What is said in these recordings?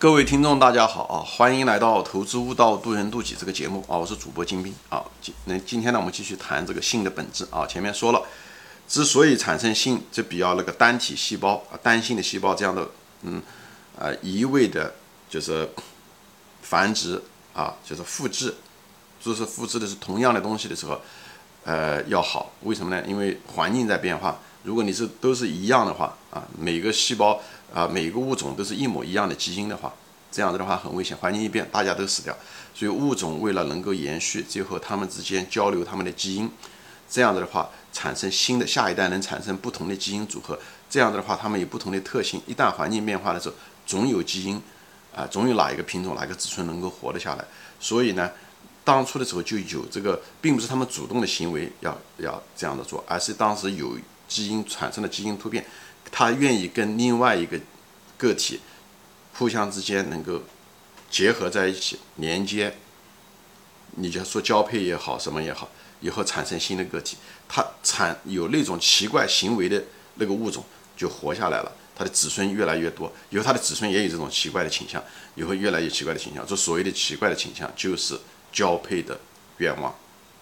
各位听众，大家好啊！欢迎来到《投资悟道，渡人渡己》这个节目啊！我是主播金兵啊。今那今天呢，我们继续谈这个性的本质啊。前面说了，之所以产生性，就比较那个单体细胞啊、单性的细胞这样的，嗯啊，一味的就是繁殖啊，就是复制，就是复制的是同样的东西的时候，呃，要好。为什么呢？因为环境在变化。如果你是都是一样的话啊，每个细胞。啊，每一个物种都是一模一样的基因的话，这样子的话很危险。环境一变，大家都死掉。所以物种为了能够延续，最后它们之间交流它们的基因，这样子的话产生新的下一代能产生不同的基因组合。这样子的话，它们有不同的特性。一旦环境变化的时候，总有基因啊，总有哪一个品种、哪个子孙能够活得下来。所以呢，当初的时候就有这个，并不是他们主动的行为要要这样的做，而是当时有基因产生的基因突变。他愿意跟另外一个个体互相之间能够结合在一起，连接，你就说交配也好，什么也好，以后产生新的个体，它产有那种奇怪行为的那个物种就活下来了，它的子孙越来越多，以后它的子孙也有这种奇怪的倾向，以后越来越奇怪的倾向，这所谓的奇怪的倾向就是交配的愿望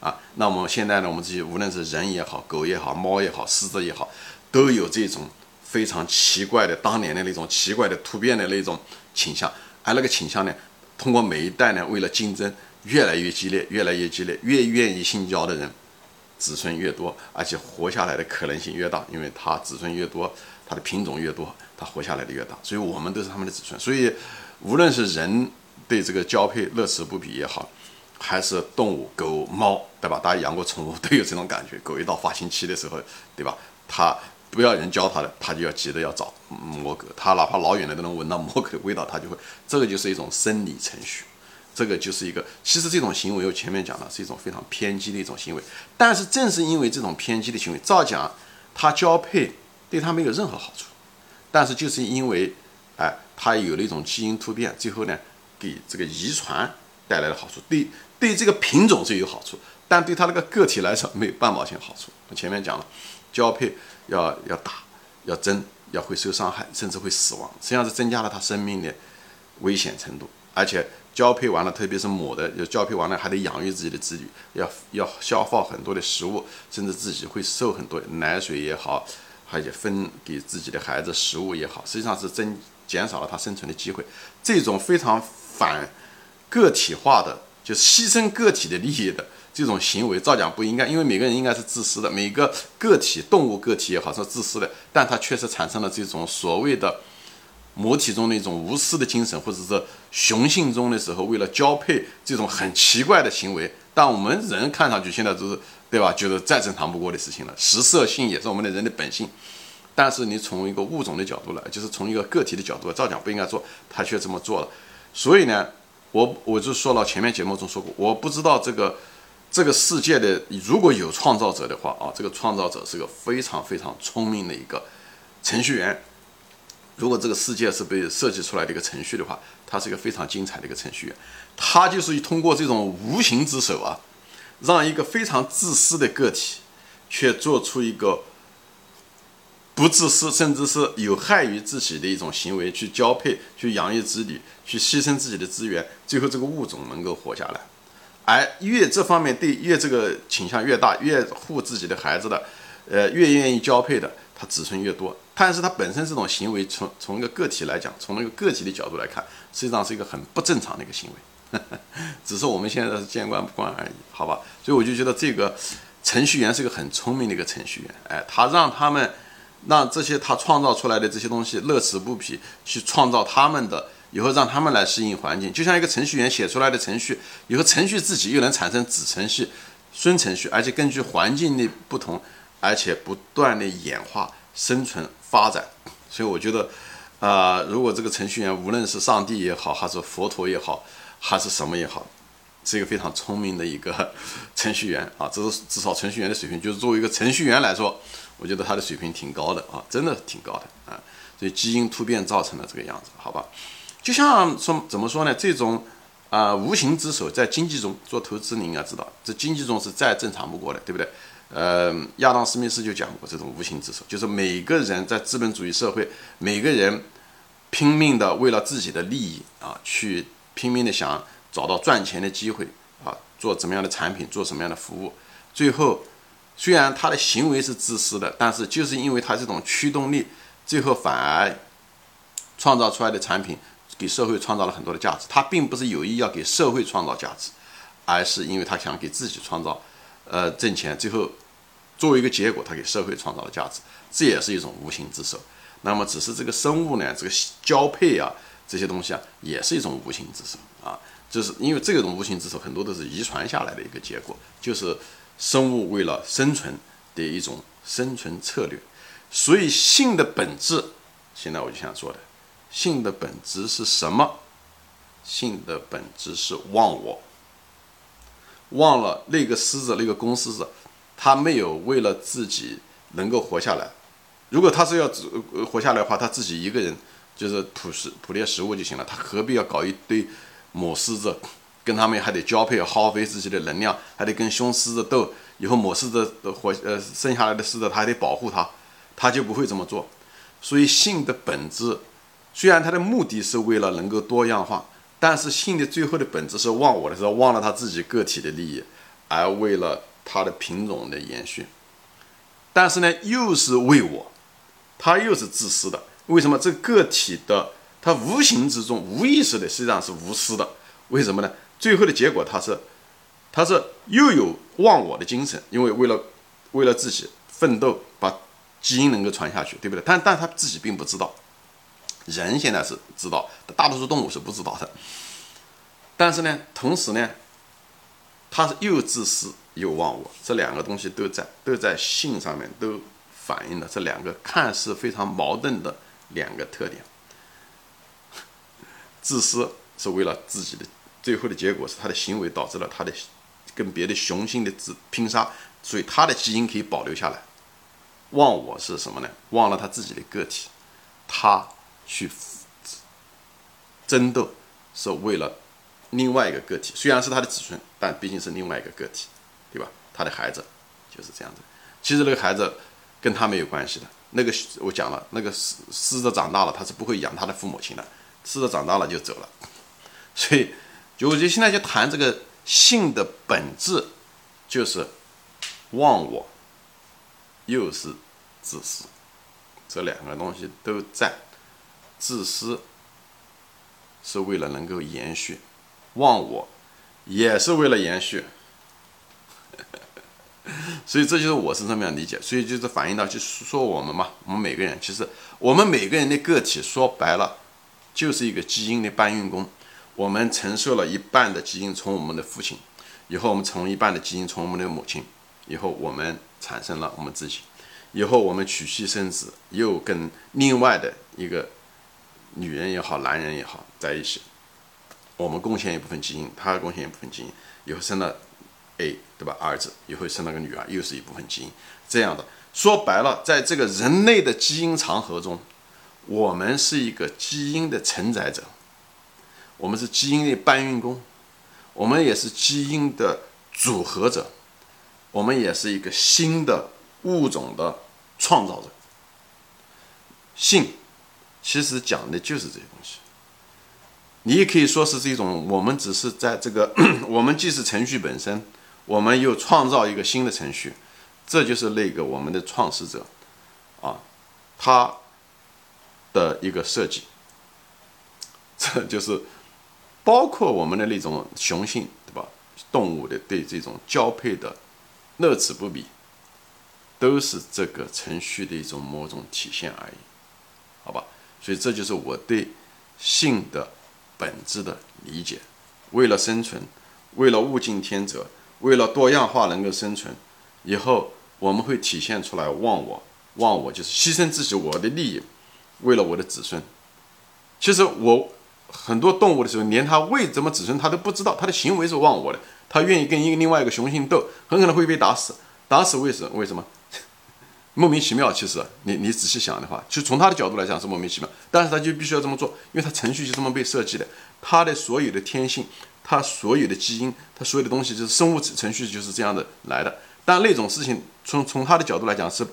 啊。那我们现在呢，我们这些无论是人也好，狗也好，猫也好，狮子也好，都有这种。非常奇怪的当年的那种奇怪的突变的那种倾向，而那个倾向呢，通过每一代呢，为了竞争越来越激烈，越来越激烈，越愿意性交的人，子孙越多，而且活下来的可能性越大，因为他子孙越多，他的品种越多，他活下来的越大。所以我们都是他们的子孙。所以无论是人对这个交配乐此不疲也好，还是动物狗猫，对吧？大家养过宠物都有这种感觉。狗一到发情期的时候，对吧？它。不要人教他的，他就要急着要找摸狗，他哪怕老远的都能闻到摸狗的味道，他就会，这个就是一种生理程序，这个就是一个，其实这种行为我前面讲了是一种非常偏激的一种行为，但是正是因为这种偏激的行为，照讲他交配对他没有任何好处，但是就是因为，哎，他有了一种基因突变，最后呢给这个遗传带来了好处，对对这个品种是有好处，但对他那个个体来说没有半毛钱好处。我前面讲了，交配。要要打，要争，要会受伤害，甚至会死亡，实际上是增加了他生命的危险程度。而且交配完了，特别是母的，就交配完了还得养育自己的子女，要要消耗很多的食物，甚至自己会受很多奶水也好，而且分给自己的孩子食物也好，实际上是增减少了他生存的机会。这种非常反个体化的，就是牺牲个体的利益的。这种行为照讲不应该，因为每个人应该是自私的，每个个体动物个体也好是自私的，但它确实产生了这种所谓的母体中的一种无私的精神，或者是雄性中的时候为了交配这种很奇怪的行为。但我们人看上去现在都是对吧？觉得再正常不过的事情了。食色性也是我们的人的本性，但是你从一个物种的角度来，就是从一个个体的角度，照讲不应该做，他却这么做了。所以呢，我我就说了，前面节目中说过，我不知道这个。这个世界的如果有创造者的话啊，这个创造者是个非常非常聪明的一个程序员。如果这个世界是被设计出来的一个程序的话，他是一个非常精彩的一个程序员。他就是通过这种无形之手啊，让一个非常自私的个体，却做出一个不自私，甚至是有害于自己的一种行为，去交配，去养育子女，去牺牲自己的资源，最后这个物种能够活下来。而越这方面对越这个倾向越大，越护自己的孩子的，呃，越愿意交配的，他子孙越多。但是他本身这种行为，从从一个个体来讲，从那个个体的角度来看，实际上是一个很不正常的一个行为。只是我们现在是见惯不惯而已，好吧？所以我就觉得这个程序员是个很聪明的一个程序员。哎，他让他们让这些他创造出来的这些东西乐此不疲，去创造他们的。以后让他们来适应环境，就像一个程序员写出来的程序，以后程序自己又能产生子程序、孙程序，而且根据环境的不同，而且不断的演化、生存、发展。所以我觉得，啊，如果这个程序员无论是上帝也好，还是佛陀也好，还是什么也好，是一个非常聪明的一个程序员啊，这是至少程序员的水平，就是作为一个程序员来说，我觉得他的水平挺高的啊，真的挺高的啊。所以基因突变造成了这个样子，好吧？就像说怎么说呢？这种啊无形之手在经济中做投资，你应该知道，这经济中是再正常不过的，对不对？呃，亚当斯密斯就讲过这种无形之手，就是每个人在资本主义社会，每个人拼命的为了自己的利益啊，去拼命的想找到赚钱的机会啊，做怎么样的产品，做什么样的服务，最后虽然他的行为是自私的，但是就是因为他这种驱动力，最后反而创造出来的产品给社会创造了很多的价值。他并不是有意要给社会创造价值，而是因为他想给自己创造呃挣钱，最后作为一个结果，他给社会创造了价值，这也是一种无形之手。那么，只是这个生物呢，这个交配啊，这些东西啊，也是一种无形之手啊。就是因为这种无形之手，很多都是遗传下来的一个结果，就是生物为了生存的一种生存策略。所以，性的本质，现在我就想说的，性的本质是什么？性的本质是忘我，忘了那个狮子，那个公狮子，他没有为了自己能够活下来。如果他是要活下来的话，他自己一个人就是捕食捕猎食物就行了，他何必要搞一堆母狮子，跟他们还得交配，耗费自己的能量，还得跟雄狮子斗，以后母狮子的活呃生下来的狮子他还得保护它，他就不会这么做。所以性的本质，虽然它的目的是为了能够多样化，但是性的最后的本质是忘我的时候，忘了他自己个体的利益，而为了它的品种的延续，但是呢，又是为我。它又是自私的，为什么？这个体的它无形之中、无意识的，实际上是无私的。为什么呢？最后的结果，它是，它是又有忘我的精神，因为为了为了自己奋斗，把基因能够传下去，对不对？但但他自己并不知道，人现在是知道，大多数动物是不知道的。但是呢，同时呢，它是又自私又忘我，这两个东西都在都在性上面都。反映了这两个看似非常矛盾的两个特点：自私是为了自己的，最后的结果是他的行为导致了他的跟别的雄性的自拼杀，所以他的基因可以保留下来。忘我是什么呢？忘了他自己的个体，他去争斗是为了另外一个个体，虽然是他的子孙，但毕竟是另外一个个体，对吧？他的孩子就是这样子。其实那个孩子。跟他没有关系的，那个我讲了，那个狮狮子长大了，他是不会养他的父母亲的，狮子长大了就走了，所以，就我就现在就谈这个性的本质，就是忘我，又是自私，这两个东西都在，自私是为了能够延续，忘我也是为了延续。所以这就是我是这么样理解，所以就是反映到，就是说我们嘛，我们每个人其实我们每个人的个体说白了，就是一个基因的搬运工。我们承受了一半的基因从我们的父亲，以后我们从一半的基因从我们的母亲，以后我们产生了我们自己，以后我们娶妻生子，又跟另外的一个女人也好，男人也好在一起，我们贡献一部分基因，他贡献一部分基因，以后生了。A 对吧？儿子以后生了个女儿，又是一部分基因，这样的说白了，在这个人类的基因长河中，我们是一个基因的承载者，我们是基因的搬运工，我们也是基因的组合者，我们也是一个新的物种的创造者。性其实讲的就是这些东西，你也可以说是这种，我们只是在这个，我们既是程序本身。我们又创造一个新的程序，这就是那个我们的创始者，啊，他的一个设计，这就是包括我们的那种雄性，对吧？动物的对这种交配的乐此不疲，都是这个程序的一种某种体现而已，好吧？所以这就是我对性的本质的理解。为了生存，为了物竞天择。为了多样化能够生存，以后我们会体现出来忘我，忘我就是牺牲自己我的利益，为了我的子孙。其实我很多动物的时候，连它为什么子孙它都不知道，它的行为是忘我的，它愿意跟一个另外一个雄性斗，很可能会被打死。打死为什为什么？莫名其妙。其实你你仔细想的话，就从他的角度来讲是莫名其妙，但是他就必须要这么做，因为他程序就这么被设计的，他的所有的天性。他所有的基因，他所有的东西就是生物程序就是这样的来的。但那种事情从 从他的角度来讲是，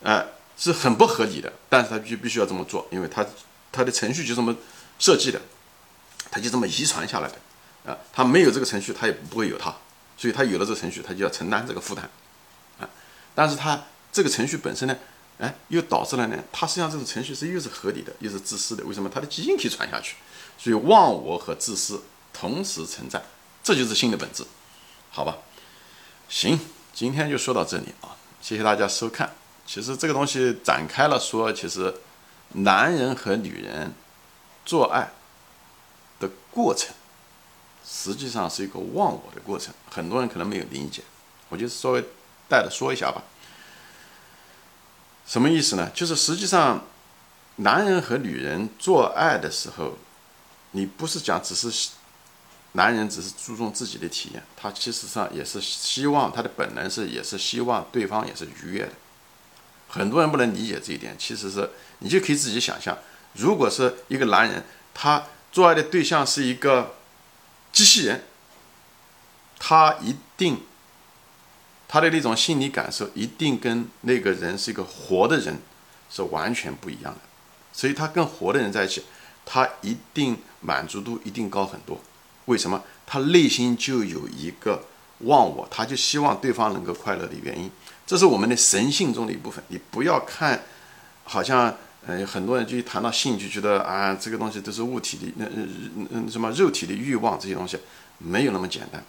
呃，是很不合理的。但是他必必须要这么做，因为他他的程序就这么设计的，他就这么遗传下来的啊。他没有这个程序，他也不会有他，所以他有了这个程序，他就要承担这个负担啊。但是他这个程序本身呢，哎，又导致了呢，它实际上这种程序是又是合理的，又是自私的。为什么？它的基因可以传下去，所以忘我和自私同时存在，这就是性的本质，好吧？行，今天就说到这里啊，谢谢大家收看。其实这个东西展开了说，其实。男人和女人做爱的过程，实际上是一个忘我的过程。很多人可能没有理解，我就稍微带着说一下吧。什么意思呢？就是实际上，男人和女人做爱的时候，你不是讲只是男人只是注重自己的体验，他其实上也是希望他的本能是也是希望对方也是愉悦的。很多人不能理解这一点，其实是你就可以自己想象，如果是一个男人，他做爱的对象是一个机器人，他一定他的那种心理感受一定跟那个人是一个活的人是完全不一样的，所以他跟活的人在一起，他一定满足度一定高很多。为什么？他内心就有一个忘我，他就希望对方能够快乐的原因。这是我们的神性中的一部分。你不要看，好像呃很多人就一谈到性就觉得啊这个东西都是物体的那嗯嗯什么肉体的欲望这些东西没有那么简单。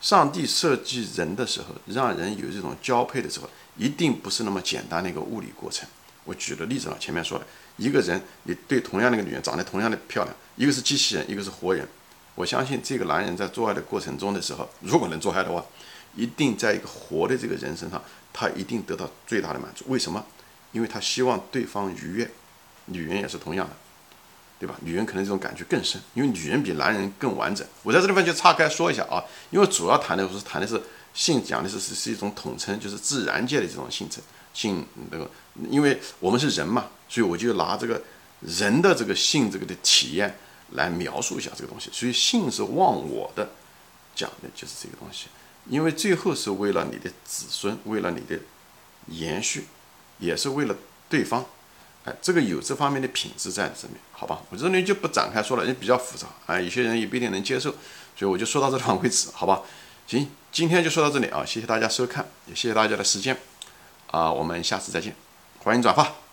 上帝设计人的时候，让人有这种交配的时候，一定不是那么简单的一个物理过程。我举的例子了，前面说的，一个人你对同样的一个女人长得同样的漂亮，一个是机器人，一个是活人。我相信这个男人在做爱的过程中的时候，如果能做爱的话，一定在一个活的这个人身上。他一定得到最大的满足，为什么？因为他希望对方愉悦，女人也是同样的，对吧？女人可能这种感觉更深，因为女人比男人更完整。我在这地方就岔开说一下啊，因为主要谈的是谈的是性，讲的是是是一种统称，就是自然界的这种性质性那个，因为我们是人嘛，所以我就拿这个人的这个性这个的体验来描述一下这个东西。所以性是忘我的，讲的就是这个东西。因为最后是为了你的子孙，为了你的延续，也是为了对方，这个有这方面的品质在这里面，好吧？我这里就不展开说了，也比较复杂啊，有些人也不一定能接受，所以我就说到这地方 为止，好吧？行，今天就说到这里啊，谢谢大家收看，也谢谢大家的时间，啊，我们下次再见，欢迎转发。